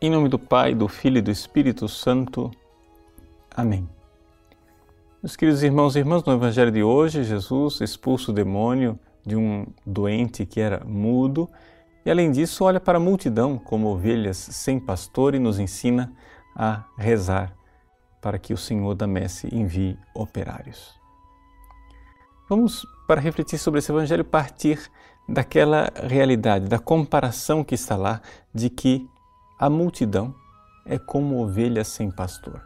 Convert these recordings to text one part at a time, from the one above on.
Em nome do Pai, do Filho e do Espírito Santo. Amém. Meus queridos irmãos e irmãs, no Evangelho de hoje, Jesus expulsa o demônio de um doente que era mudo e, além disso, olha para a multidão como ovelhas sem pastor e nos ensina a rezar para que o Senhor da Messe envie operários. Vamos, para refletir sobre esse Evangelho, partir daquela realidade, da comparação que está lá de que a multidão é como ovelha sem pastor.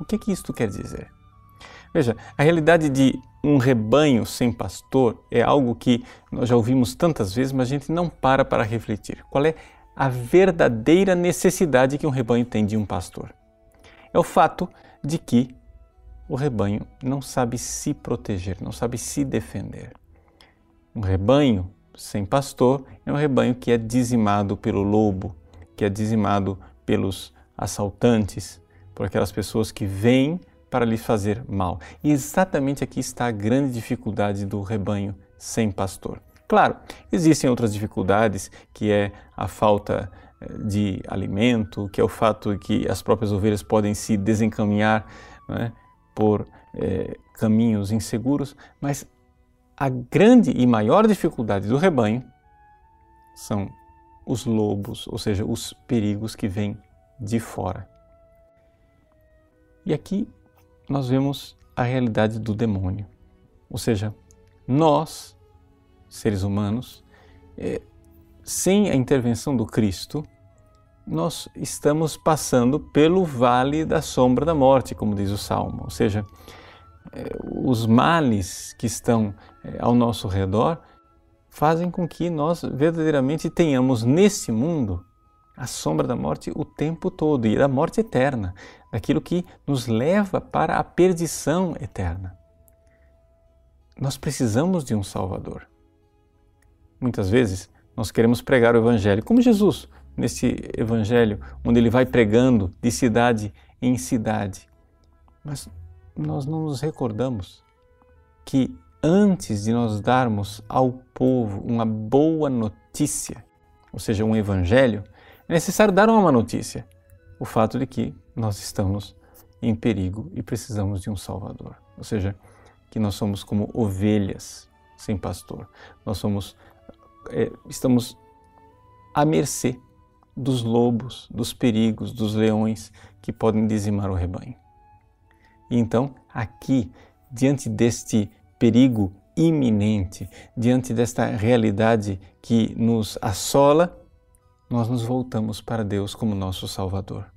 O que, que isto quer dizer? Veja, a realidade de um rebanho sem pastor é algo que nós já ouvimos tantas vezes, mas a gente não para para refletir. Qual é a verdadeira necessidade que um rebanho tem de um pastor? É o fato de que o rebanho não sabe se proteger, não sabe se defender. Um rebanho sem pastor é um rebanho que é dizimado pelo lobo, que é dizimado pelos assaltantes, por aquelas pessoas que vêm para lhe fazer mal. E exatamente aqui está a grande dificuldade do rebanho sem pastor. Claro, existem outras dificuldades, que é a falta eh, de alimento, que é o fato de que as próprias ovelhas podem se desencaminhar né, por eh, caminhos inseguros, mas a grande e maior dificuldade do rebanho são os lobos, ou seja, os perigos que vêm de fora. E aqui nós vemos a realidade do demônio, ou seja, nós, seres humanos, é, sem a intervenção do Cristo, nós estamos passando pelo vale da sombra da morte, como diz o Salmo, ou seja, é, os males que estão é, ao nosso redor fazem com que nós verdadeiramente tenhamos nesse mundo a sombra da morte o tempo todo e da morte eterna, daquilo que nos leva para a perdição eterna. Nós precisamos de um Salvador. Muitas vezes nós queremos pregar o Evangelho, como Jesus, nesse Evangelho, onde ele vai pregando de cidade em cidade. Mas nós não nos recordamos que antes de nós darmos ao povo uma boa notícia, ou seja, um evangelho, é necessário dar uma notícia: o fato de que nós estamos em perigo e precisamos de um Salvador. Ou seja, que nós somos como ovelhas sem pastor. Nós somos, é, estamos à mercê dos lobos, dos perigos, dos leões que podem dizimar o rebanho. E então, aqui, diante deste perigo iminente, diante desta realidade que nos assola, nós nos voltamos para Deus como nosso Salvador.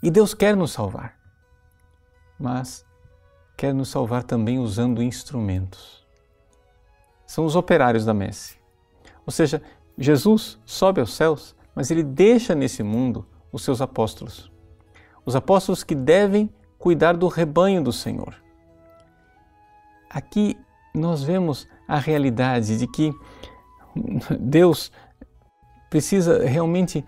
E Deus quer nos salvar, mas quer nos salvar também usando instrumentos. São os operários da messe. Ou seja, Jesus sobe aos céus, mas ele deixa nesse mundo os seus apóstolos. Os apóstolos que devem cuidar do rebanho do Senhor. Aqui nós vemos a realidade de que Deus precisa realmente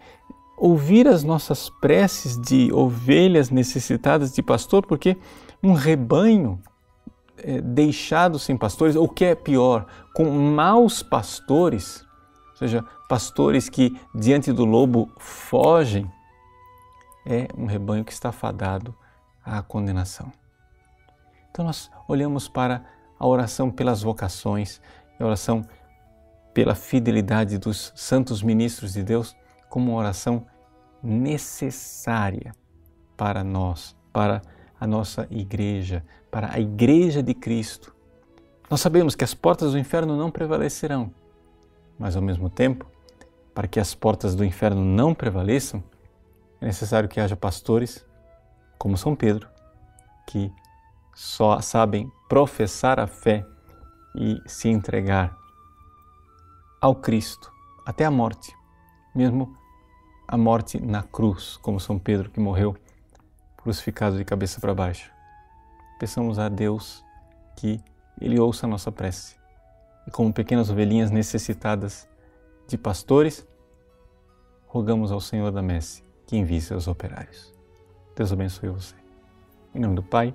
ouvir as nossas preces de ovelhas necessitadas de pastor, porque um rebanho é, deixado sem pastores, ou que é pior, com maus pastores, ou seja, pastores que diante do lobo fogem, é um rebanho que está fadado à condenação. Então nós olhamos para a oração pelas vocações, a oração pela fidelidade dos santos ministros de Deus como uma oração necessária para nós, para a nossa igreja, para a igreja de Cristo. Nós sabemos que as portas do inferno não prevalecerão, mas ao mesmo tempo, para que as portas do inferno não prevaleçam, é necessário que haja pastores como São Pedro, que só sabem professar a fé e se entregar ao Cristo até a morte, mesmo a morte na cruz, como São Pedro que morreu crucificado de cabeça para baixo. Peçamos a Deus que Ele ouça a nossa prece e, como pequenas ovelhinhas necessitadas de pastores, rogamos ao Senhor da Messe que envie seus operários. Deus abençoe você. Em nome do Pai,